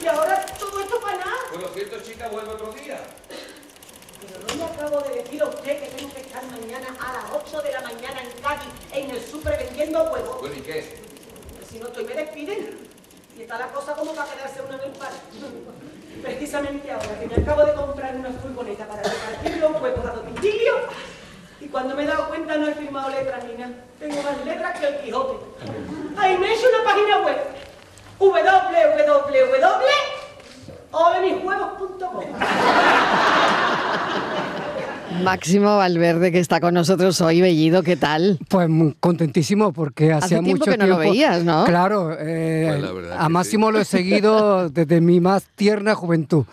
Y ahora todo esto para nada. Pues lo siento, chica, vuelve otro día. Pero no le acabo de decir a usted que tengo que estar mañana a las 8 de la mañana en Cádiz, en el súper vendiendo huevos. Bueno, ¿y qué? Si no estoy, me despiden. Y está la cosa como para quedarse uno en el paro. Precisamente ahora que me acabo de comprar una furgoneta para repartir los huevos a domicilio, y cuando me he dado cuenta no he firmado letras ni nada. Tengo más letras que el Quijote. Ahí me he hecho una página web. www.olemisjuegos.com Máximo Valverde, que está con nosotros hoy, Bellido, ¿qué tal? Pues contentísimo porque Hace hacía tiempo mucho que no lo veías, ¿no? Claro, eh, Pues la verdad a Máximo lo he seguido desde mi más tierna juventud.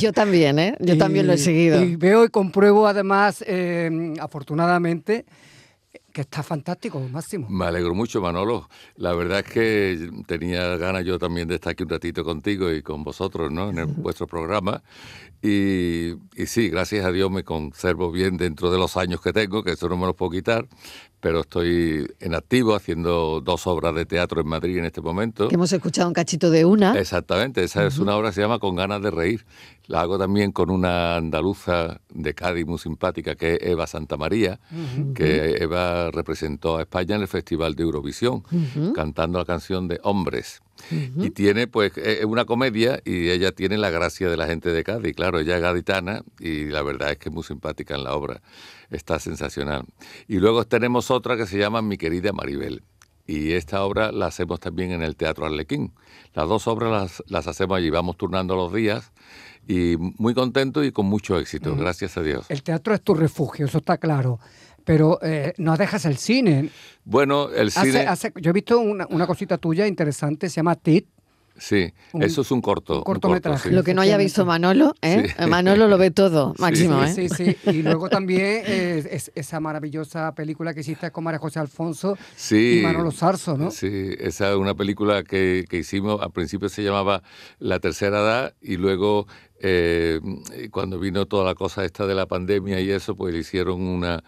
Yo también, ¿eh? Yo Y- también lo he seguido. Y veo y compruebo además, eh, afortunadamente, que está fantástico, Máximo. Me alegro mucho, Manolo. La verdad es que tenía ganas yo también de estar aquí un ratito contigo y con vosotros, ¿no? En el- vuestro programa. Y, y sí, gracias a Dios me conservo bien dentro de los años que tengo, que eso no me lo puedo quitar, pero estoy en activo haciendo dos obras de teatro en Madrid en este momento. Que hemos escuchado un cachito de una. Exactamente, esa es una obra que se llama Con ganas de reír. La hago también con una andaluza de Cádiz muy simpática que es Eva Santamaría, que Eva representó a España en el Festival de Eurovisión, cantando la canción de Hombres. Y tiene, pues, es una comedia y ella tiene la gracia de la gente de Cádiz. Claro, ella es gaditana y la verdad es que es muy simpática en la obra. Está sensacional. Y luego tenemos otra que se llama Mi querida Maribel. Y esta obra la hacemos también en el Teatro Arlequín. Las dos obras las, las hacemos allí, vamos turnando los días y muy contentos y con mucho éxito, gracias a Dios. El teatro es tu refugio, eso está claro. Pero eh, no dejas el cine. Bueno, el Hace- cine... hace- yo he visto una, una cosita tuya interesante, se llama TIT. Sí, un- eso es un corto. un cortometraje. sí. Lo que no haya visto Manolo, ¿eh? Sí. Manolo lo ve todo, Máximo, ¿eh? Sí, sí, sí. Y luego también eh, es- esa maravillosa película que hiciste con María José Alfonso Sí. y Manolo Sarso, ¿no? Sí, esa es una película que, que hicimos, al principio se llamaba La Tercera Edad y luego eh, cuando vino toda la cosa esta de la pandemia y eso, pues le hicieron una...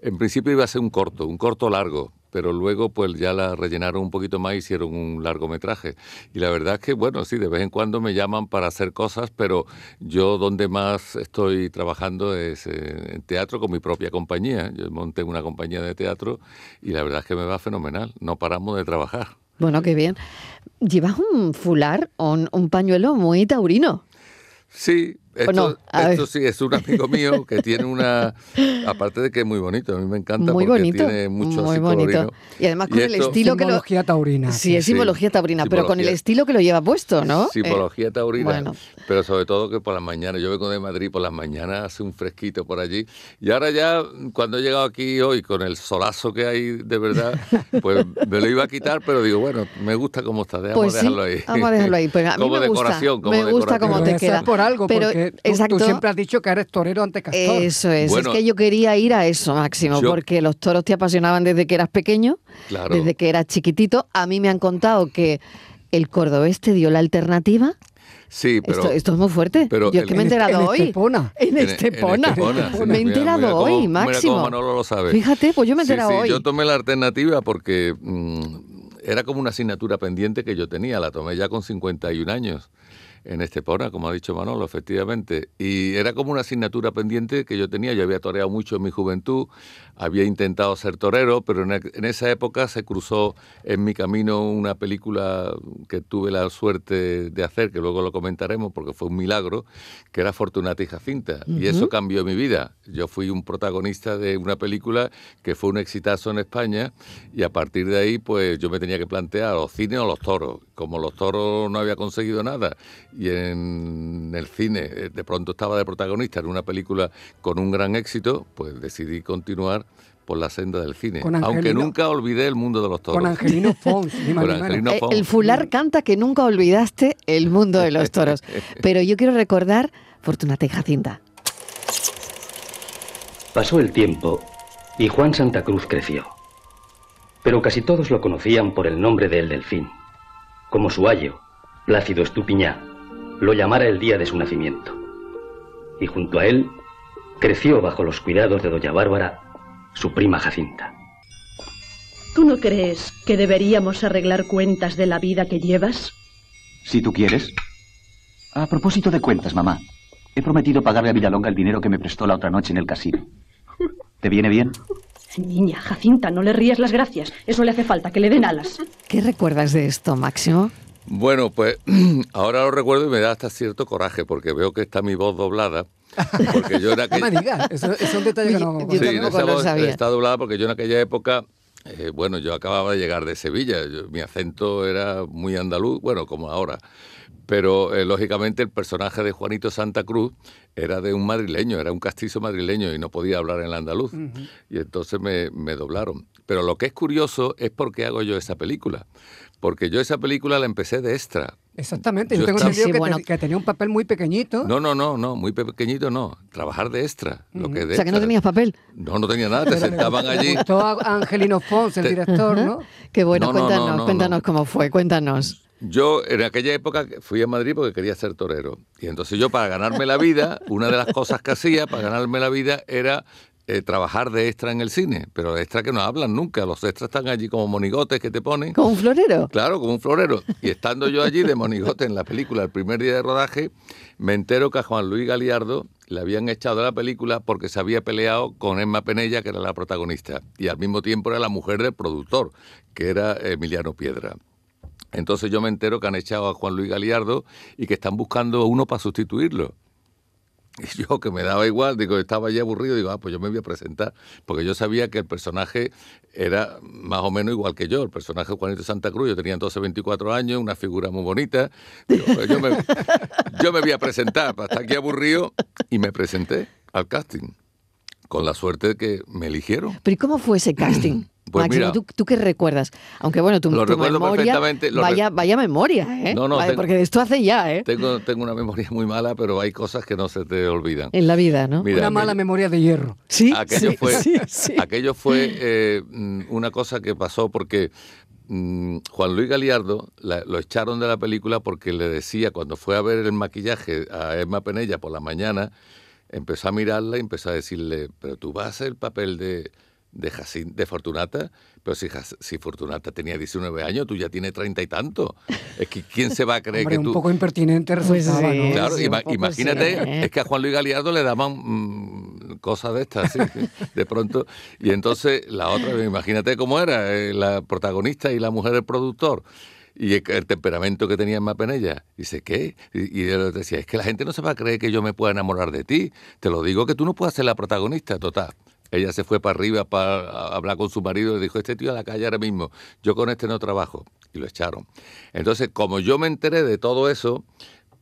En principio iba a ser un corto, un corto largo, pero luego pues ya la rellenaron un poquito más hicieron un largometraje. Y la verdad es que, bueno, sí, de vez en cuando me llaman para hacer cosas, pero yo donde más estoy trabajando es en teatro con mi propia compañía. Yo monté una compañía de teatro y la verdad es que me va fenomenal. No paramos de trabajar. Bueno, qué bien. Llevas un fular, un, un pañuelo muy taurino. Sí, esto, no? Sí, es un amigo mío que tiene una... Aparte de que es muy bonito, a mí me encanta Muy porque bonito. tiene mucho muy bonito. Y además con el esto- estilo que lo. Simbología taurina. Sí, es Sí, simbología taurina, pero con el simbología. estilo que lo lleva puesto, ¿no? Simbología Eh, taurina, bueno. pero sobre todo que por las mañanas, yo vengo de Madrid, por las mañanas hace un fresquito por allí. Y ahora ya, cuando he llegado aquí hoy con el solazo que hay de verdad, pues me lo iba a quitar, pero digo, bueno, me gusta cómo está, dejamos Pues sí, dejarlo ahí. vamos a dejarlo ahí. Pues a mí como me gusta, decoración, como me gusta decoración. cómo te queda. es por algo, Pero, porque tú- exacto. tú, siempre has dicho que eres torero ante castor. Eso es, Bueno, es que yo quería ir a eso, Máximo, yo- porque los toros te apasionaban desde que eras pequeño, Claro. desde que eras chiquitito. A mí me han contado que el cordobés te dio la alternativa. Sí, pero... esto, esto es muy fuerte. pero yo es el- que me he en- enterado en hoy. Estepona. En En- en Estepona. Estepona, sí, me he mira, enterado mira cómo- hoy, mira Máximo. cómo Manolo lo sabe. Fíjate, pues yo me he enterado sí, hoy. Yo tomé la alternativa porque mm, era como una asignatura pendiente que yo tenía, la tomé ya con 51 años en Estepona, como ha dicho Manolo, efectivamente. Y era como una asignatura pendiente que yo tenía. Yo había toreado mucho en mi juventud, había intentado ser torero, pero en, en esa época se cruzó en mi camino una película que tuve la suerte de hacer, que luego lo comentaremos porque fue un milagro, que era Fortunata y Jacinta. Y eso cambió mi vida. Yo fui un protagonista de una película que fue un exitazo en España y a partir de ahí pues yo me tenía que plantear los cines o los toros. Como los toros no había conseguido nada y en el cine eh, de pronto estaba de protagonista en una película con un gran éxito, pues decidí continuar por la senda del cine. Con Aunque nunca olvidé el mundo de los toros. Con Angelino Fons, Con. Angelino Eh, el fular canta que nunca olvidaste el mundo de los toros. Pero yo quiero recordar Fortunata y Jacinta. Pasó el tiempo y Juan Santa Cruz creció. Pero casi todos lo conocían por el nombre de El Delfín, como su ayo, Plácido Estupiñá, lo llamara el día de su nacimiento. Y junto a él creció bajo los cuidados de doña Bárbara, su prima Jacinta. ¿Tú no crees que deberíamos arreglar cuentas de la vida que llevas? Si tú quieres. A propósito de cuentas, mamá. He prometido pagarle a Villalonga el dinero que me prestó la otra noche en el casino. ¿Te viene bien? Niña, Jacinta, no le rías las gracias. Eso le hace falta, que le den alas. ¿Qué recuerdas de esto, Máximo? Bueno, pues ahora lo recuerdo y me da hasta cierto coraje porque veo que está mi voz doblada. Porque yo en aquella... me digas, eso, eso es un detalle que no... Sí, tampoco esa voz sabía. está doblada porque yo en aquella época, eh, bueno, yo acababa de llegar de Sevilla, yo- mi acento era muy andaluz, bueno, como ahora. Pero eh, lógicamente el personaje de Juanito Santa Cruz era de un madrileño, era un castizo madrileño y no podía hablar en el andaluz. Y entonces me, me doblaron. Pero lo que es curioso es por qué hago yo esa película. Porque yo esa película la empecé de extra. Exactamente, Yo yo tengo estaba- entendido Sí, que, bueno. te- que tenía un papel muy pequeñito. No, no, no, no, muy pequeñito no. Trabajar de extra. Lo que de O sea, que no tenías papel. No, no tenía nada, te pero sentaban le allí. gustó a Angelino Fons, el Te- director, ¿no? Qué bueno, No, no, no, cuéntanos, no, cuéntanos no. cómo fue, cuéntanos. Yo en aquella época fui a Madrid porque quería ser torero. Y entonces yo para ganarme la vida, una de las cosas que hacía para ganarme la vida era eh, trabajar de extra en el cine. Pero de extra que no hablan nunca. Los extras están allí como monigotes que te ponen. ¿Como un florero? Claro, como un florero. Y estando yo allí de monigote en la película, el primer día de rodaje, me entero que a Juan Luis Galiardo le habían echado de la película porque se había peleado con Emma Penella, que era la protagonista. Y al mismo tiempo era la mujer del productor, que era Emiliano Piedra. Entonces yo me entero que han echado a Juan Luis Galiardo y que están buscando uno para sustituirlo. Y yo, que me daba igual, digo, estaba ya aburrido, digo, ah, pues yo me voy a presentar, porque yo sabía que el personaje era más o menos igual que yo, el personaje Juanito Santa Cruz, yo tenía entonces 24 años, una figura muy bonita, digo, pues yo, me, yo me voy a presentar, para estar aquí aburrido, y me presenté al casting, con la suerte de que me eligieron. ¿Pero y cómo fue ese casting? Pues Máximo, mira. ¿tú, tú qué recuerdas? Aunque bueno, tu, Lo tu recuerdo memoria, perfectamente, lo vaya, vaya memoria, ¿eh? No, no, Vale, tengo- porque esto hace ya, ¿eh? Tengo, tengo una memoria muy mala, pero hay cosas que no se te olvidan. En la vida, ¿no? Mira, Una mala memoria de hierro. Sí, aquello sí, fue, sí, sí. aquello fue eh, mm, una cosa que pasó porque mm, Juan Luis Galiardo la- lo echaron de la película porque le decía, cuando fue a ver el maquillaje a Emma Penella por la mañana, empezó a mirarla y empezó a decirle, pero tú vas a hacer el papel de, de, Jacin- de Fortunata, pero si, si Fortunata tenía 19 años, tú ya tienes treinta y tanto. Es que ¿quién se va a creer Hombre, que un tú... poco impertinente Pues resultaba, sí. ¿no? Claro, sí, un ima- poco imagínate, sí, ¿eh? es que a Juan Luis Galiardo le daban mm, cosas de estas, ¿sí? de pronto. Y entonces la otra, imagínate cómo era, eh, la protagonista y la mujer del productor. Y el, temperamento que tenía Emma Penella. Dice, ¿qué? Y, y él decía, es que la gente no se va a creer que yo me pueda enamorar de ti. Te lo digo que tú no puedes ser la protagonista, total. Ella se fue para arriba para hablar con su marido y le dijo, este tío a la calle ahora mismo, yo con este no trabajo. Y lo echaron. Entonces, como yo me enteré de todo eso,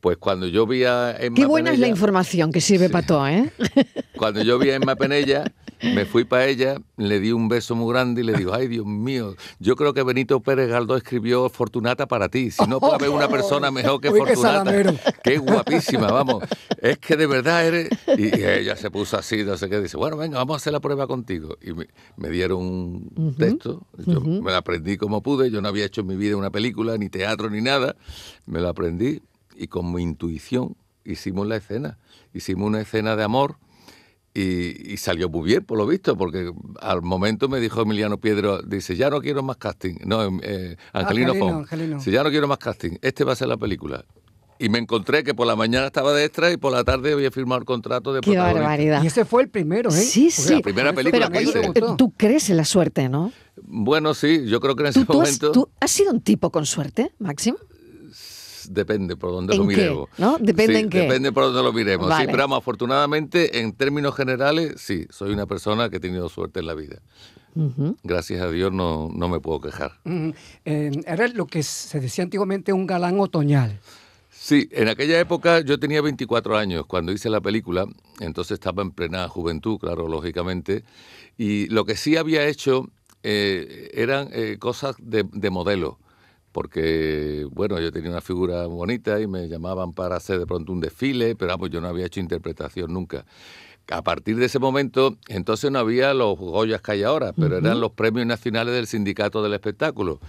pues cuando yo vi a Emma Qué buena es la información que sirve para todo, ¿eh? cuando yo vi a Emma Penella, me fui para ella, le di un beso muy grande y le digo, ay Dios mío, yo creo que Benito Pérez Galdós escribió Fortunata para ti. Si no puede haber una persona mejor que Uy, Fortunata. Qué guapísima, vamos. Es que de verdad eres... Y, y ella se puso así, no sé qué, dice, bueno, venga, vamos a hacer la prueba contigo. Y me, me dieron un texto, yo me lo aprendí como pude, yo no había hecho en mi vida una película, ni teatro, ni nada. Me lo aprendí y con mi intuición hicimos la escena. Hicimos una escena de amor y, y salió muy bien, por lo visto, porque al momento me dijo Emiliano Piedro, dice, ya no quiero más casting. No, em, eh, Angelino, Angelino, Fon. Angelino. Dice, ya no quiero más casting, este va a ser la película. Y me encontré que por la mañana estaba de extra y por la tarde había firmado el contrato de Qué barbaridad. Y ese fue el primero, ¿eh? Sí, sí. la primera película Pero que hice. tú crees en la suerte, ¿no? Bueno, sí, yo creo que en ese ¿Tú, tú has, momento tú has sido un tipo con suerte, Máximo? Depende por dónde ¿En lo qué? miremos. ¿No? Depende Sí, en qué. Depende por dónde lo miremos. Vale. Sí, pero vamos, afortunadamente, en términos generales, sí, soy una persona que he tenido suerte en la vida. Gracias a Dios no, no me puedo quejar. Mm, eh, era lo que se decía antiguamente un galán otoñal. Sí, en aquella época yo tenía 24 años cuando hice la película, entonces estaba en plena juventud, claro, lógicamente, y lo que sí había hecho eh, eran eh, cosas de, de modelo, porque, bueno, yo tenía una figura bonita y me llamaban para hacer de pronto un desfile, pero vamos, yo no había hecho interpretación nunca. A partir de ese momento, entonces no había los Goyas que hay ahora, pero eran los premios nacionales del Sindicato del Espectáculo.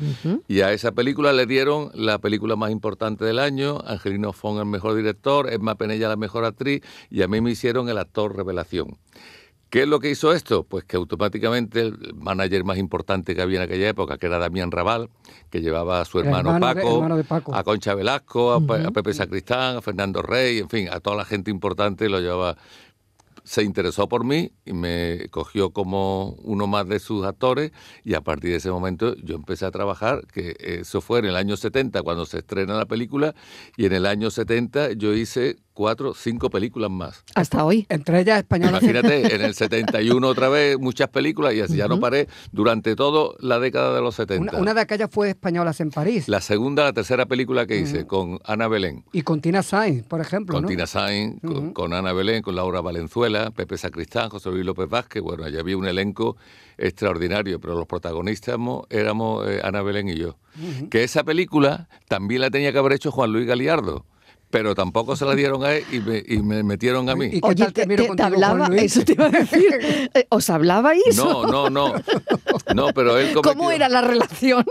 Y a esa película le dieron la película más importante del año, Angelino Fon el mejor director, Emma Penella la mejor actriz, y a mí me hicieron el actor revelación. ¿Qué es lo que hizo esto? Pues que automáticamente el manager más importante que había en aquella época, que era Damián Raval, que llevaba a su hermano, de- Paco, hermano de Paco. a Concha Velasco, a, a Pepe Sacristán, a Fernando Rey, en fin, a toda la gente importante lo llevaba. Se interesó por mí y me cogió como uno más de sus actores y a partir de ese momento yo empecé a trabajar, que eso fue en el año 70 cuando se estrena la película y en el año 70 yo hice cuatro, cinco películas más. Hasta hoy. Entre ellas españolas. Imagínate, en el 71 otra vez muchas películas y así ya no paré durante toda la década de los 70. Una, una de aquellas fue Españolas en París. La segunda, la tercera película que hice con Ana Belén. Y con Tina Sainz, por ejemplo. Con ¿no? Tina Sainz, con, Ana Belén, con Laura Valenzuela, Pepe Sacristán, José Luis López Vázquez. Bueno, allá había un elenco extraordinario, pero los protagonistas éramos, éramos, eh, Ana Belén y yo. Que esa película también la tenía que haber hecho Juan Luis Galiardo, pero tampoco se la dieron a él y me, y me metieron a mí. ¿Y qué Oye, tal te, hablaba, eso te iba a decir. Eh, ¿Os hablabais? No, no, no. No, pero él cometió... ¿Cómo era la relación?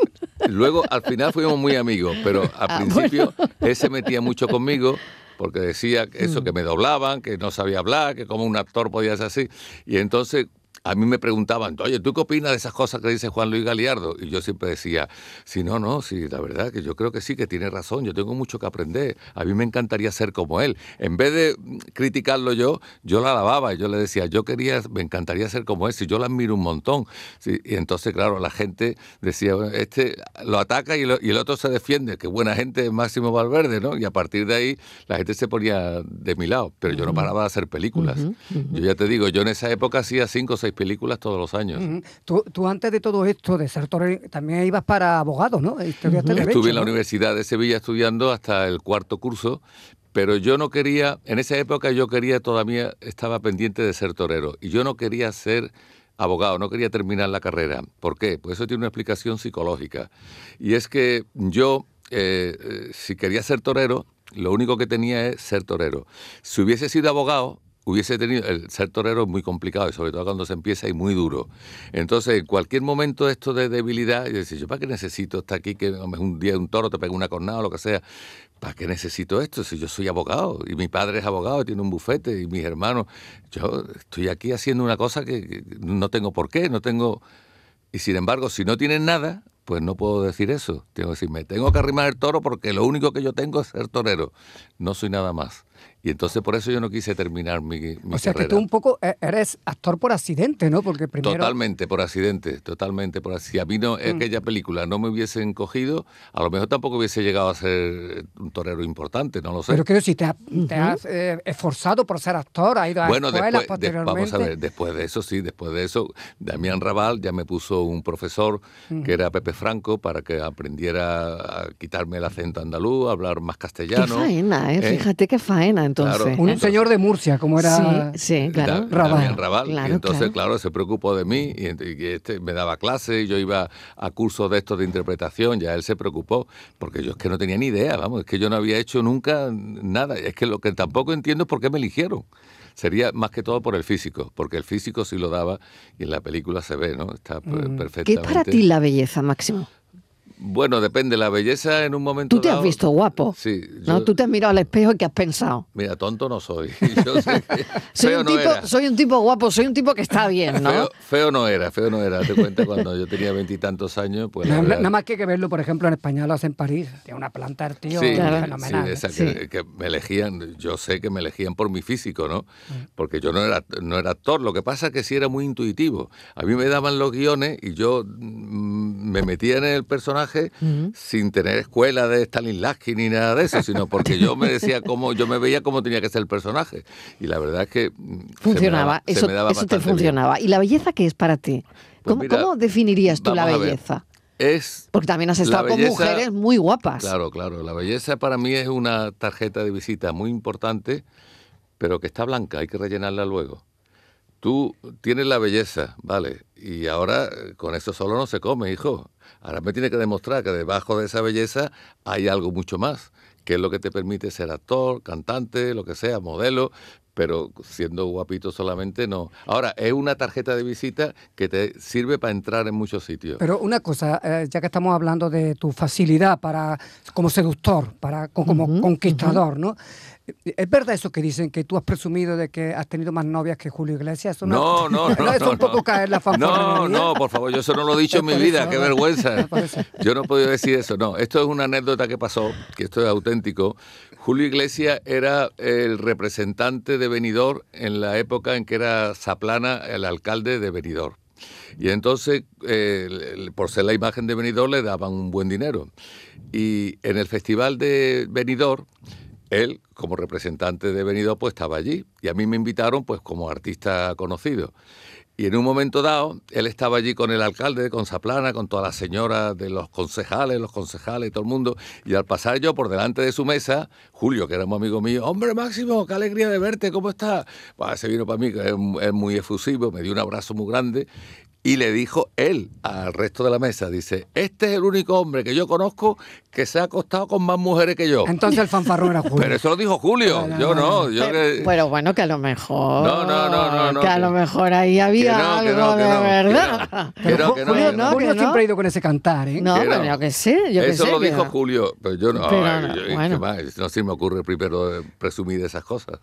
Luego, al final fuimos muy amigos, pero al Ah, principio él se metía mucho conmigo porque decía eso, que me doblaban, que no sabía hablar, que como un actor podía ser así. Y entonces a mí me preguntaban, oye, ¿tú qué opinas de esas cosas que dice Juan Luis Galiardo? Y yo siempre decía, sí, no, no, sí, la verdad que yo creo que sí, que tiene razón, yo tengo mucho que aprender, a mí me encantaría ser como él. En vez de mm, criticarlo yo, yo la alababa y yo le decía, yo quería, me encantaría ser como él, si yo la admiro un montón. Sí, y entonces, claro, la gente decía, "Bueno, este lo ataca y, lo- y el otro se defiende, qué buena gente es Máximo Valverde, ¿no? Y a partir de ahí la gente se ponía de mi lado, pero yo no paraba de hacer películas. Yo ya te digo, yo en esa época hacía cinco o seis películas todos los años. Tú, tú antes de todo esto, de ser torero, también ibas para abogado, ¿no? Derecho, Estuve en la ¿no? Universidad de Sevilla estudiando hasta el cuarto curso, pero yo no quería, en esa época yo quería todavía, estaba pendiente de ser torero, y yo no quería ser abogado, no quería terminar la carrera. ¿Por qué? Pues eso tiene una explicación psicológica. Y es que yo, eh, eh, si quería ser torero, lo único que tenía es ser torero. Si hubiese sido abogado, hubiese tenido el ser torero es muy complicado y sobre todo cuando se empieza y muy duro. Entonces, en cualquier momento esto de debilidad, yo decía, yo para qué necesito estar aquí que un día un toro te pega una cornada o lo que sea. ¿Para qué necesito esto si yo soy abogado y mi padre es abogado, tiene un bufete y mis hermanos? Yo estoy aquí haciendo una cosa que no tengo por qué, no tengo y sin embargo, si no tienen nada, pues no puedo decir eso. Tengo que decir, me tengo que arrimar el toro porque lo único que yo tengo es ser torero. No soy nada más. Y entonces por eso yo no quise terminar mi, mi O sea que carrera. tú un poco e- eres actor por accidente, ¿no? Porque primero... Totalmente por accidente, totalmente por accidente. Si a mí no, Mm. aquella película no me hubiesen cogido, a lo mejor tampoco hubiese llegado a ser un torero importante, no lo sé. Pero quiero decir, te, has- te has eh, esforzado por ser actor, has ido a Bueno, escuelas después, de- posteriormente. vamos a ver, después de eso, sí, después de eso, Damián Raval ya me puso un profesor que era Pepe Franco para que aprendiera a quitarme el acento andaluz, a hablar más Qué castellano. faena, ¿eh? Fíjate qué faena entonces. Claro. Un ¿eh? señor de Murcia, como era... Sí, sí, claro. Da- Raval. Damián Raval. Claro, y entonces, claro. claro. se preocupó de mí y, este me daba clases, y yo iba a cursos de estos de interpretación, ya él se preocupó, porque yo es que no tenía ni idea, vamos, es que yo no había hecho nunca nada. Es que lo que tampoco entiendo es por qué me eligieron. Sería más que todo por el físico, porque el físico sí lo daba y en la película se ve, ¿no? Está per- ¿Qué perfectamente. es para ti la belleza, Máximo? Bueno, depende. La belleza en un momento Tú te has visto guapo. Sí. ¿no? Tú te has mirado al espejo y ¿qué has pensado? Mira, tonto no soy. Yo sé que Soy feo un, no tipo, era. soy un tipo guapo, soy un tipo que está bien, ¿no? Feo, feo no era, feo no era. Te cuenta cuando yo tenía veintitantos años, pues Nada, verdad- nada más que hay que verlo, por ejemplo, en Españolas en París. Tiene una planta el tío Sí, Claro. fenomenal. sí, esa Sí. Que, que me elegían, yo sé que me elegían por mi físico, ¿no? Mm. Porque yo no era, no era actor, lo que pasa es que sí era muy intuitivo. A mí me daban los guiones y yo mm, me metía en el personaje Sin tener escuela de Stanislavski ni nada de eso, sino porque yo me decía cómo, yo me veía cómo tenía que ser el personaje. Y la verdad es que mm, se me Funcionaba, se eso, me daba eso te bien. funcionaba. ¿Y la belleza qué es para ti? Pues ¿Cómo, mira, cómo definirías tú la belleza? Es Porque también has estado con mujeres muy guapas. Claro, claro. La belleza para mí es una tarjeta de visita muy importante, pero que está blanca, hay que rellenarla luego. Tú tienes la belleza, ¿vale? Y ahora eh, con eso solo no se come, hijo. Ahora me tiene que demostrar que debajo de esa belleza hay algo mucho más, que es lo que te permite ser actor, cantante, lo que sea, modelo. pero siendo guapito solamente no. Ahora, es una tarjeta de visita que te sirve para entrar en muchos sitios. Pero una cosa, eh, ya que estamos hablando de tu facilidad para como seductor, para co- como conquistador, ¿no? ¿Es verdad eso que dicen que tú has presumido de que has tenido más novias que Julio Iglesias? Eso No, no, no. eso no, un poco no. caer la No, no, por favor, yo eso no lo he dicho en mi vida, eso, qué ¿no? vergüenza. Yo no he podido decir eso, no. Esto es una anécdota que pasó, que esto es auténtico. Julio Iglesias era el representante de Benidorm en la época en que era Zaplana el alcalde de Benidorm. Y entonces, eh, por ser la imagen de Benidorm, le daban un buen dinero. Y en el festival de Benidorm, él, como representante de Benidorm, pues estaba allí. Y a mí me invitaron, pues, como artista conocido. Y en un momento dado, él estaba allí con el alcalde, con Saplana, con todas las señoras de los concejales, los concejales, todo el mundo. Y al pasar yo por delante de su mesa, Julio, que era un amigo mío, hombre Máximo, qué alegría de verte, ¿cómo estás? Pues se vino para mí, que es muy efusivo, me dio un abrazo muy grande. Y le dijo él al resto de la mesa, dice, este es el único hombre que yo conozco que se ha acostado con más mujeres que yo. Entonces el fanfarrón era Julio. Pero eso lo dijo Julio, Bueno, yo no, yo Pero- que... Bueno, bueno, que a lo mejor. No, no, no, no, no, Que a que- lo mejor ahí había que no, que algo no, que de no, que verdad. Pero Que no, Ju- que no, Julio, que no. Julio Que no. siempre ha ido con ese cantar, ¿eh? No, Que bueno, no. yo que sé, yo que Eso sé. lo que- dijo Julio, pero yo no. Pero ay, no, yo- ¿qué bueno. más? No se me ocurre primero eh, presumir esas cosas.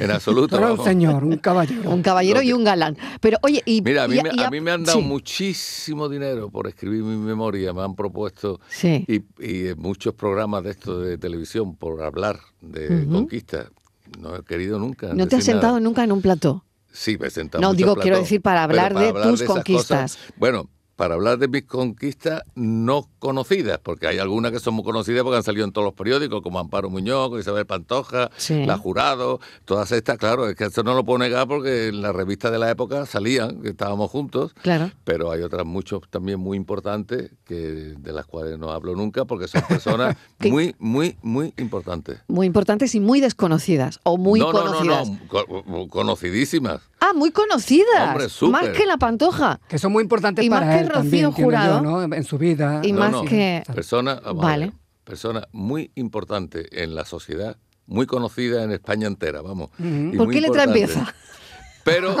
En absoluto. Pero era un señor, un caballero. Un caballero que- y un galán. Pero oye, y. Mira, a mí, y- me, y a mí me han dado sí, muchísimo dinero por escribir mi memoria, me han propuesto Sí. y, muchos programas de esto de televisión por hablar de Ujú. conquista. No he querido nunca. ¿No te has nada. sentado nunca en un plató? Sí, me he sentado No, digo, quiero decir, para hablar de tus conquistas. cosas- bueno, para hablar de mis conquistas no conocidas, porque hay algunas que son muy conocidas porque han salido en todos los periódicos, como Amparo Muñoz, Isabel Pantoja, Sí. La Jurado, todas estas, claro, es que eso no lo puedo negar porque en la revista de la época salían, que estábamos juntos, Claro. pero hay otras muchos también muy importantes que de las cuales no hablo nunca porque son personas muy, muy, muy importantes. Muy importantes y muy desconocidas. O muy no, conocidas. No, no, no, co- conocidísimas. Ah, muy conocidas. Hombre, súper. Más que la pantoja. Que son muy importantes Y más que él Rocío también, entiendo yo, Jurado. ¿no? En su vida. Y No, más no. que. Persona, Vale. ver, persona muy importante en la sociedad, muy conocida en España entera, vamos. ¿Por qué letra empieza? Pero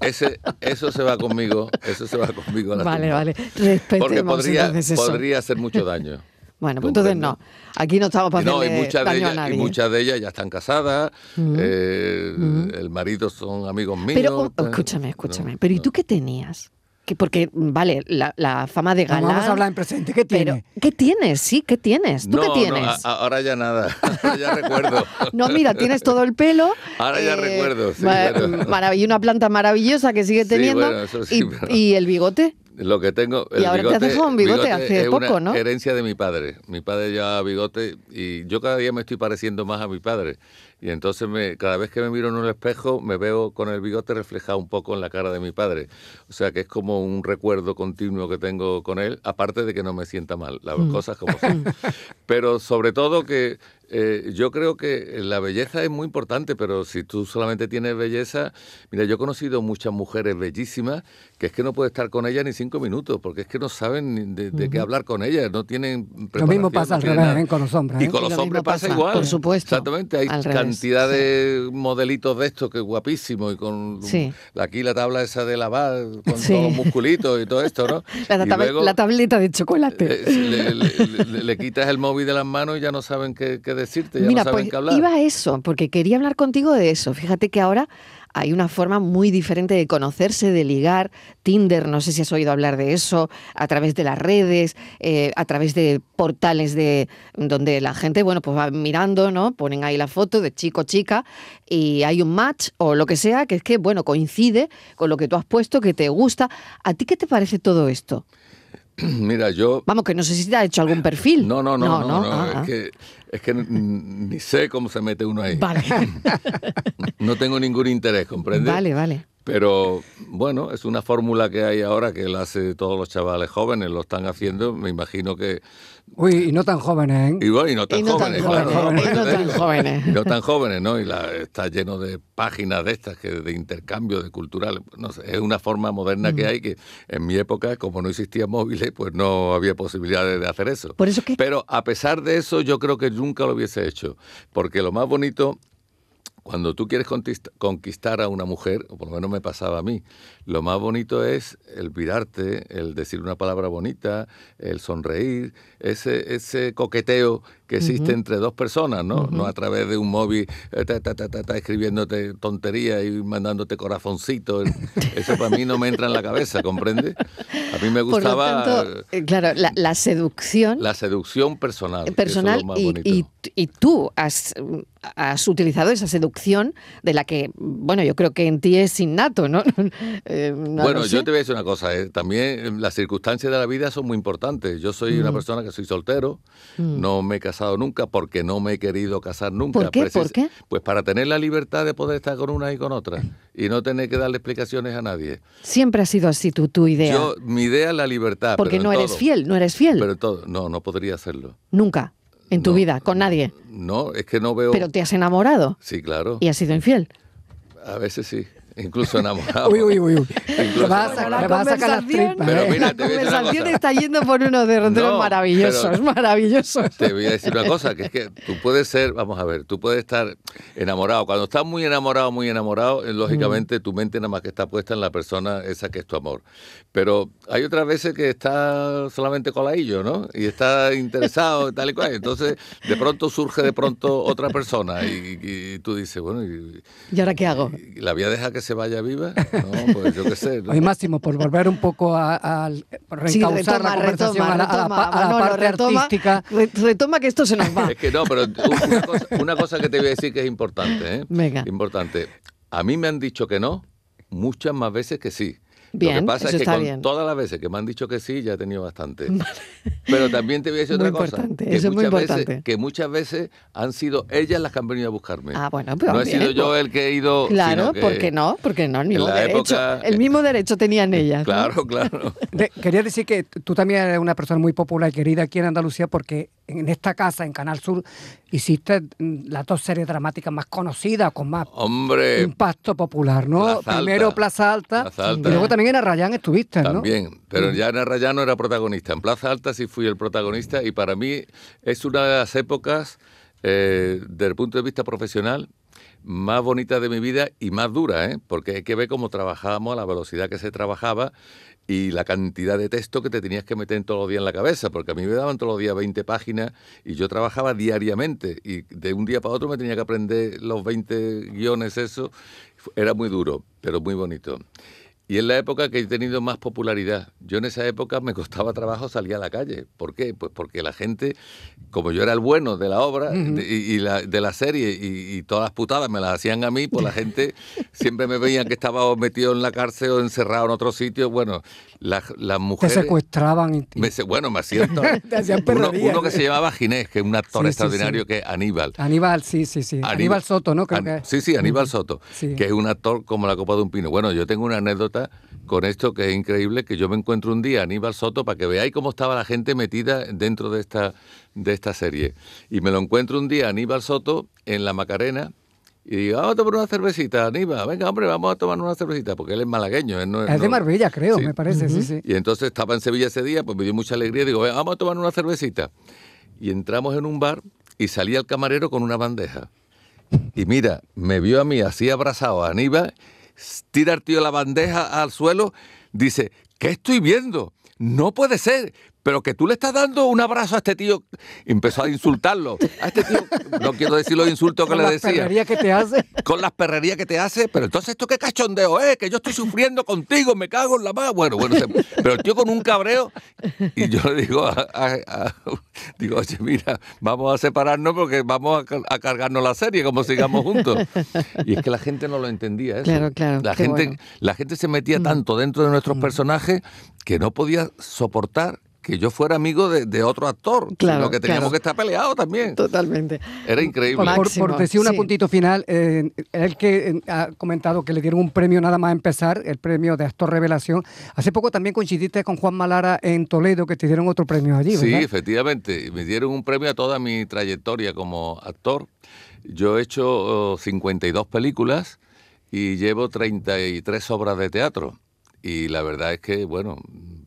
ese, eso se va conmigo, eso se va conmigo a la Vale, tumba. vale. Porque Respetemos podría, entonces eso. podría hacer mucho daño. Bueno, pues entonces no. Aquí no estamos para Y no, y hacerle muchas, de daño a ellas, nadie. y muchas de ellas ya están casadas, Ujú. eh, Ujú. el marido son amigos míos. Pero, oh, tal. escúchame, escúchame. No, Pero ¿y no. tú qué tenías? Que porque, vale, la, la fama de No, galán... vamos a hablar en presente. ¿Qué Pero, tiene? ¿qué tienes? Sí, ¿qué tienes? ¿Tú no, qué no, tienes? a- a- ahora ya nada, ahora ya recuerdo. No, mira, tienes todo el pelo. Ahora ya recuerdo, sí, bueno. y una planta maravillosa que sigue Sí, teniendo. bueno, eso sí, y, pero- y el bigote. Lo que tengo. Y ahora te has dejado un bigote hace es poco, una ¿no? Herencia de mi padre. Mi padre llevaba bigote y yo cada día me estoy pareciendo más a mi padre. Y entonces me, cada vez que me miro en un espejo me veo con el bigote reflejado un poco en la cara de mi padre. O sea que es como un recuerdo continuo que tengo con él, aparte de que no me sienta mal, las Mm. cosas como son. Pero sobre todo que eh, yo creo que la belleza es muy importante, pero si tú solamente tienes belleza, mira, yo he conocido muchas mujeres bellísimas que es que no puedes estar con ellas ni cinco minutos, porque es que no saben de, de qué hablar con ellas, no tienen Lo mismo pasa no al revés. ¿eh? con los hombres. Y ¿eh? con los Lo hombres pasa, pasa, igual. por supuesto, Exactamente, hay al revés, cantidad sí. de modelitos de estos que guapísimos y con Sí. aquí la tabla esa de lavar con Sí. todos los musculitos y todo esto, ¿no? La, Y tab- luego, la tableta de chocolate. eh, le, le- le- le quitas el móvil de las manos y ya no saben qué, qué decirte, ya Mira, no saben pues qué hablar. iba a eso, porque quería hablar contigo de eso. Fíjate que ahora hay una forma muy diferente de conocerse, de ligar. Tinder, no sé si has oído hablar de eso, a través de las redes, eh, a través de portales de donde la gente, bueno, pues va mirando, ¿no? Ponen ahí la foto de chico, chica, y hay un match o lo que sea, que es que, bueno, coincide con lo que tú has puesto, que te gusta. ¿A ti qué te parece todo esto? Mira, yo Vamos, que no sé si te ha hecho algún perfil. No, no, no, no, no, Ah, ah. es, que, es que ni sé cómo se mete uno ahí. Vale, No tengo ningún interés, ¿comprendes? vale, vale. Pero bueno, es una fórmula que hay ahora que la hace todos los chavales jóvenes, lo están haciendo, me imagino que... Uy, y no tan jóvenes, ¿eh? Y bueno, y no tan Y no tan jóvenes, claro, no tan jóvenes. Y no tan jóvenes, ¿no? Y la, está lleno de páginas de estas, que de intercambio, de cultural, no sé, es una forma moderna Mm. que hay que en mi época, como no existían móviles, pues no había posibilidades de hacer eso. Por eso que Pero a pesar de eso, yo creo que nunca lo hubiese hecho, porque lo más bonito cuando tú quieres conquistar a una mujer, o por lo menos me pasaba a mí, lo más bonito es el mirarte, el decir una palabra bonita, el sonreír, ese, ese coqueteo que existe entre dos personas, ¿no? No a través de un móvil eh, ta, ta, ta, escribiéndote tonterías y mandándote corazoncitos. Eso para mí no me entra en la cabeza, ¿comprende? A mí me Por lo gustaba tanto, eh, claro, la, la seducción la seducción personal. es personal más y, y- y tú has, has utilizado esa seducción de la que, bueno, yo creo que en ti es innato, ¿no? Eh, no bueno, sé. yo te voy a decir una cosa, eh, también eh, las circunstancias de la vida son muy importantes. Yo soy Mm. una persona que soy soltero, no me he casado nunca porque no me he querido casar nunca. ¿Por qué? Precis- ¿Por qué? Pues para tener la libertad de poder estar con una y con otra y no tener que darle explicaciones a nadie. Siempre ha sido así tu, tu idea. Yo, mi idea es la libertad. porque pero no eres todo. fiel, no eres fiel. Pero en todo, no, no podría hacerlo. Nunca. En tu No. vida, con nadie. No, es que no veo... Pero te has enamorado Sí, claro. y has sido infiel. A veces sí. Incluso enamorado. Uy, uy, uy, Le vas a, vas sacar las conversación- tripas. Pero ¿eh? mira, la te voy a decir una conversación está yendo por unos derroteros No, maravillosos, maravillosos. Te voy a decir una cosa, que es que tú puedes ser, vamos a ver, tú puedes estar enamorado. Cuando estás muy enamorado, muy enamorado, eh, lógicamente tu mente nada más que está puesta en la persona esa que es tu amor. Pero hay otras veces que está solamente coladillo, ¿no? Y está interesado, tal y cual. Entonces, de pronto surge de pronto otra persona y, y tú dices, bueno, ¿y, ¿Y ahora qué hago? la voy a dejar que se vaya viva? No, pues yo qué sé. ¿no? Oye, Máximo, por volver un poco a, a Sí, reencauzar retoma, la conversación retoma, a la, a la a la Manolo, parte retoma, artística. re- retoma que esto se nos va. Es que no, pero una cosa, una cosa que te voy a decir que es importante, ¿eh? Venga. Importante. A mí me han dicho que no muchas más veces que sí. Lo Bien, que pasa eso es que con bien. todas las veces que me han dicho que sí, ya he tenido bastante. Pero también te voy a decir Muy otra cosa. importante, que eso es muy muchas importante. Veces, que muchas veces han sido ellas las que han venido a buscarme. Ah, bueno, pero no he sido yo pues, el que he ido. Claro, sino que- ¿por qué no? Porque no, el mismo derecho. época- el mismo derecho tenían ellas. ¿no? Claro, claro. De- quería decir que tú también eres una persona muy popular y querida aquí en Andalucía porque en esta casa, en Canal Sur, hiciste mm, las dos series dramáticas más conocidas, con más Hombre, impacto popular, ¿no? Plaza Alta. Primero Plaza Alta, Plaza Alta. y luego también en Arrayán estuviste, ¿no? También, pero ya en Arrayano era protagonista. En Plaza Alta sí fui el protagonista y para mí es una de las épocas, eh, desde el punto de vista profesional, más bonitas de mi vida y más dura, ¿eh? porque hay que ver cómo trabajábamos, la velocidad que se trabajaba y la cantidad de texto que te tenías que meter todos los días en la cabeza, porque a mí me daban todos los días 20 páginas y yo trabajaba diariamente y de un día para otro me tenía que aprender los 20 guiones, eso era muy duro, pero muy bonito. Y es la época que he tenido más popularidad. Yo en esa época me costaba trabajo salir a la calle. ¿Por qué? Pues porque la gente, como yo era el bueno de la obra de- y, la- de la serie y, y todas las putadas me las hacían a mí, pues la gente siempre me veían que estaba metido en la cárcel o encerrado en otro sitio. Bueno, las, las Te mujeres... secuestraban. y- me se- bueno, me hacían... Te hacían uno, que se llamaba Ginés, que es un actor Sí, extraordinario sí. que es Aníbal. Aníbal, sí, sí, sí. Aníbal, Soto, ¿no? Creo An- que Sí, sí, Aníbal. Soto, que es un actor como la copa de un pino. Bueno, yo tengo una anécdota con esto que es increíble, que yo me encuentro un día a Aníbal Soto para que veáis cómo estaba la gente metida dentro de esta, de esta serie. Y me lo encuentro un día a Aníbal Soto en la Macarena y digo, vamos a tomar una cervecita, Aníbal, venga hombre, vamos a tomar una cervecita, porque él es malagueño. él no Es de no- Marbella, creo, Sí. me parece, sí, sí. y entonces estaba en Sevilla ese día, pues me dio mucha alegría. Digo, "Venga, vamos a tomar una cervecita. Y entramos en un bar y salía el camarero con una bandeja. Y mira, me vio a mí así abrazado a Aníbal, tira el tío la bandeja al suelo, dice, ¿qué estoy viendo? No puede ser. Pero que tú le estás dando un abrazo a este tío. Empezó a insultarlo. A este tío, no quiero decir los insultos que Con le las decía perrerías que te hace. con las perrerías que te hace, pero entonces esto qué cachondeo es, que yo estoy sufriendo contigo, me cago en la más. Bueno, bueno, se- pero el tío con un cabreo, y yo le digo, a- a- a- digo, oye, mira, vamos a separarnos porque vamos a, car- a cargarnos la serie como sigamos juntos. Y es que la gente no lo entendía eso. Claro, claro, La gente, bueno. la gente se metía tanto dentro de nuestros personajes que no podía soportar que yo fuera amigo de, de otro actor, Claro, sino que teníamos claro. que estar peleados también. Totalmente. Era increíble. Por, Máximo, por decir un sí. puntito final, eh, el que eh, ha comentado que le dieron un premio nada más empezar, el premio de actor revelación. Hace poco también coincidiste con Juan Malara en Toledo, que te dieron otro premio allí, Sí, efectivamente. Me dieron un premio a toda mi trayectoria como actor. Yo he hecho oh, 52 películas y llevo 33 obras de teatro. Y la verdad es que, bueno,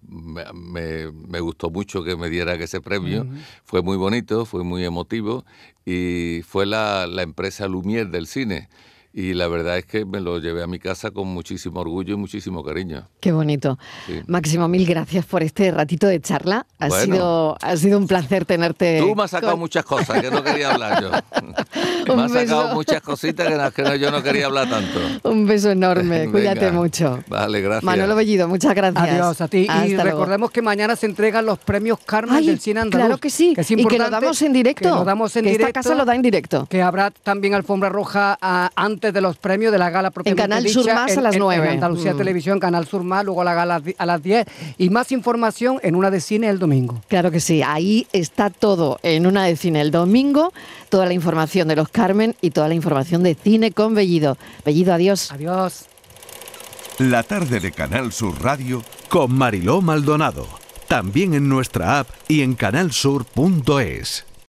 me, me, gustó mucho que me dieran ese premio. Fue muy bonito, fue muy emotivo y fue la, la empresa Lumière del cine y la verdad es que me lo llevé a mi casa con muchísimo orgullo y muchísimo cariño. Qué bonito. Máximo, mil gracias por este ratito de charla. Ha, sido, ha sido un placer tenerte. Tú me has sacado muchas cosas que no quería hablar yo. me has sacado muchas cositas que, que yo no quería hablar tanto. Un beso enorme, cuídate mucho. Vale, gracias. Manolo Bellido, muchas gracias. Adiós a ti. y recordemos que mañana se entregan los premios Carmen del Cine Andaluz. Claro que sí, y que lo damos en directo. Que lo damos en directo. Esta casa lo da en directo. Que habrá también alfombra roja antes de los premios de la gala propiamente En Canal Sur Más a las 9. En, Andalucía mm. Televisión, Canal Sur Más, luego la gala a las 10. Y más información en una de cine el domingo. Claro que sí, ahí está todo en una de cine el domingo, toda la información de los Carmen y toda la información de cine con Bellido. Bellido, adiós. Adiós. La tarde de Canal Sur Radio con Mariló Maldonado. También en nuestra app y en canalsur.es.